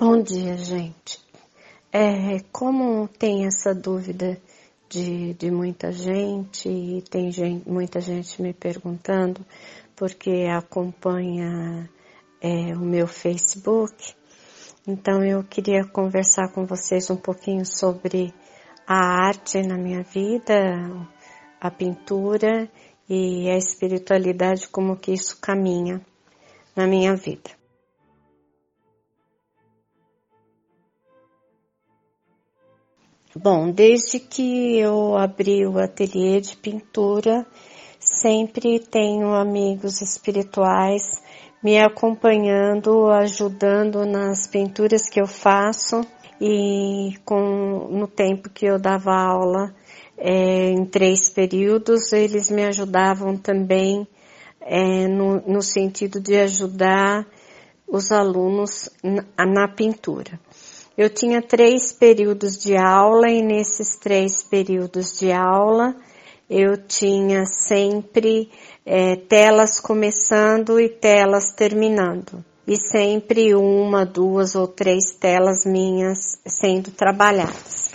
Bom dia, gente. É, como tem essa dúvida de, de muita gente e tem gente, muita gente me perguntando porque acompanha é, o meu Facebook, então eu queria conversar com vocês um pouquinho sobre a arte na minha vida, a pintura e a espiritualidade, como que isso caminha na minha vida. Bom, desde que eu abri o ateliê de pintura, sempre tenho amigos espirituais me acompanhando, ajudando nas pinturas que eu faço e com no tempo que eu dava aula é, em três períodos, eles me ajudavam também é, no, no sentido de ajudar os alunos na, na pintura. Eu tinha três períodos de aula e nesses três períodos de aula eu tinha sempre é, telas começando e telas terminando. E sempre uma, duas ou três telas minhas sendo trabalhadas.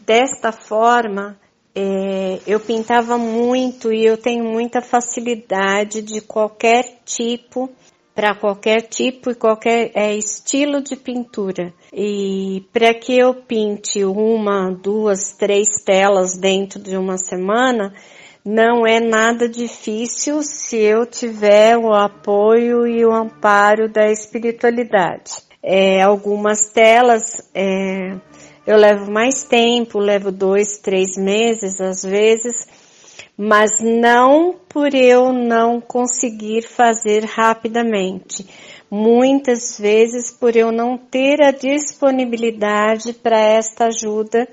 Desta forma, é, eu pintava muito e eu tenho muita facilidade de qualquer tipo para qualquer tipo e qualquer é, estilo de pintura. E para que eu pinte uma, duas, três telas dentro de uma semana, não é nada difícil se eu tiver o apoio e o amparo da espiritualidade. É, algumas telas é, eu levo mais tempo, levo dois, três meses às vezes, mas não por eu não conseguir fazer rapidamente. Muitas vezes por eu não ter a disponibilidade para esta ajuda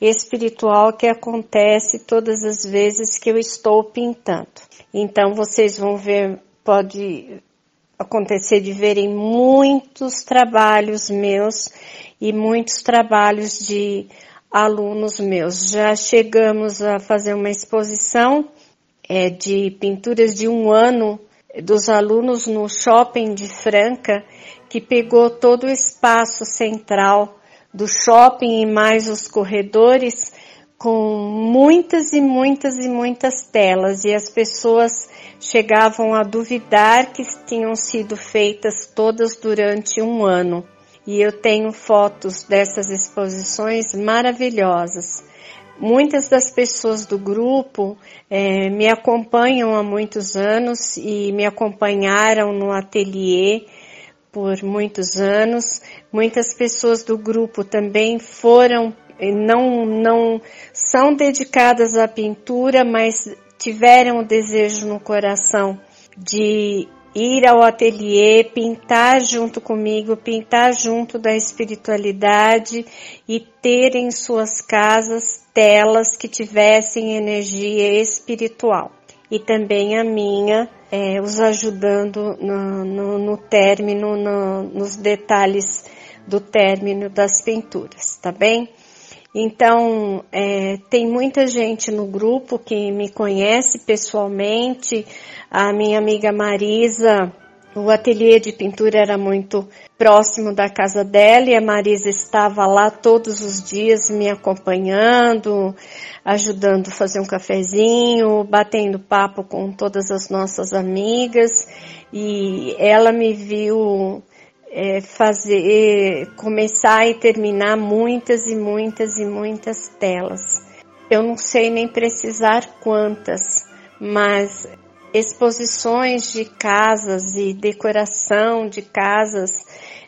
espiritual que acontece todas as vezes que eu estou pintando. Então vocês vão ver, pode acontecer de verem muitos trabalhos meus e muitos trabalhos de alunos meus. Já chegamos a fazer uma exposição é, de pinturas de um ano dos alunos no shopping de Franca, que pegou todo o espaço central do shopping e mais os corredores com muitas e muitas e muitas telas e as pessoas chegavam a duvidar que tinham sido feitas todas durante um ano e eu tenho fotos dessas exposições maravilhosas. Muitas das pessoas do grupo é, me acompanham há muitos anos e me acompanharam no ateliê por muitos anos. Muitas pessoas do grupo também foram, não, não são dedicadas à pintura, mas tiveram o desejo no coração de ir ao ateliê, pintar junto comigo, pintar junto da espiritualidade e ter em suas casas telas que tivessem energia espiritual. E também a minha, é, os ajudando no, no, no término, no, nos detalhes do término das pinturas, tá bem? Então, é, tem muita gente no grupo que me conhece pessoalmente. A minha amiga Marisa, o ateliê de pintura era muito próximo da casa dela e a Marisa estava lá todos os dias me acompanhando, ajudando a fazer um cafezinho, batendo papo com todas as nossas amigas e ela me viu é, fazer, começar e terminar muitas e muitas e muitas telas. Eu não sei nem precisar quantas, mas exposições de casas e decoração de casas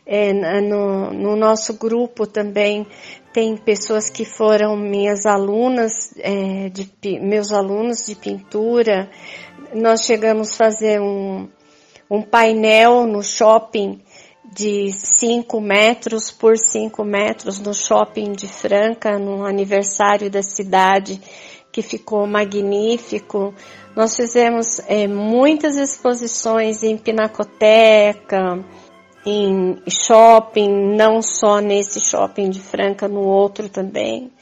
é, no, no, nosso grupo também tem pessoas que foram minhas alunas, é, de, meus alunos de pintura. Nós chegamos a fazer um, um painel no shopping de 5 metros por 5 metros no shopping de Franca, no aniversário da cidade, que ficou magnífico. Nós fizemos é, muitas exposições em pinacoteca, em shopping, não só nesse shopping de Franca, no outro também,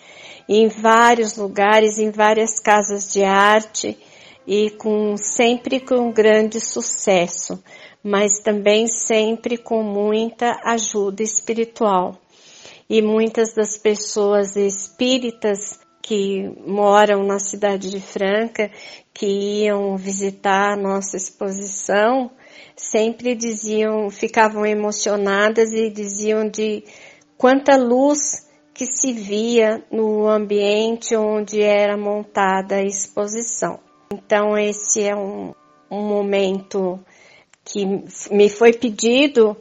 em vários lugares, em várias casas de arte e com sempre com grande sucesso mas também sempre com muita ajuda espiritual. E muitas das pessoas espíritas que moram na cidade de Franca, que iam visitar a nossa exposição, sempre diziam, ficavam emocionadas e diziam de quanta luz que se via no ambiente onde era montada a exposição. Então esse é um, um momento que me foi pedido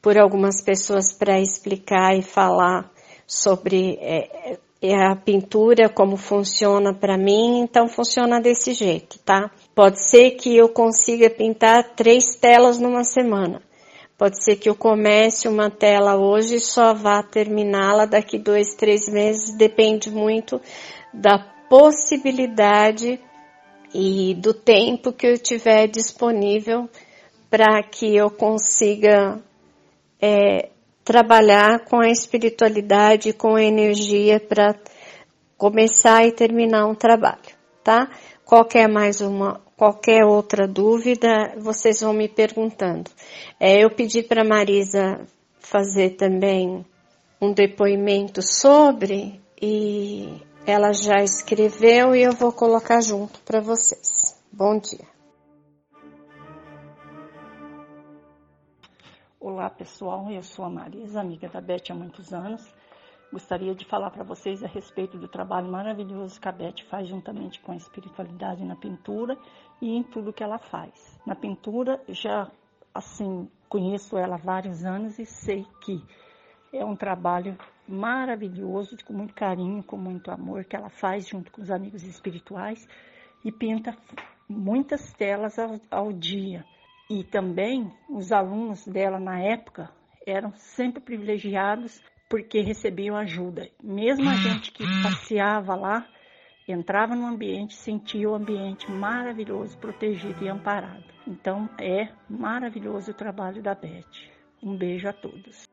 por algumas pessoas para explicar e falar sobre é, é a pintura, como funciona para mim, então funciona desse jeito, tá? Pode ser que eu consiga pintar três telas numa semana. Pode ser que eu comece uma tela hoje e só vá terminá-la daqui dois, três meses. Depende muito da possibilidade e do tempo que eu tiver disponível para que eu consiga é, trabalhar com a espiritualidade, com a energia para começar e terminar um trabalho, tá? Qualquer mais uma, qualquer outra dúvida, vocês vão me perguntando. É, eu pedi para Marisa fazer também um depoimento sobre e ela já escreveu e eu vou colocar junto para vocês. Bom dia. Olá pessoal, eu sou a Marisa, amiga da Beth há muitos anos. Gostaria de falar para vocês a respeito do trabalho maravilhoso que a Beth faz juntamente com a espiritualidade na pintura e em tudo que ela faz. Na pintura, já assim conheço ela há vários anos e sei que é um trabalho maravilhoso, com muito carinho, com muito amor que ela faz junto com os amigos espirituais e pinta muitas telas ao, ao dia e também os alunos dela na época eram sempre privilegiados porque recebiam ajuda. Mesmo a gente que passeava lá, entrava no ambiente, sentia o ambiente maravilhoso, protegido e amparado. Então é maravilhoso o trabalho da Beth. Um beijo a todos.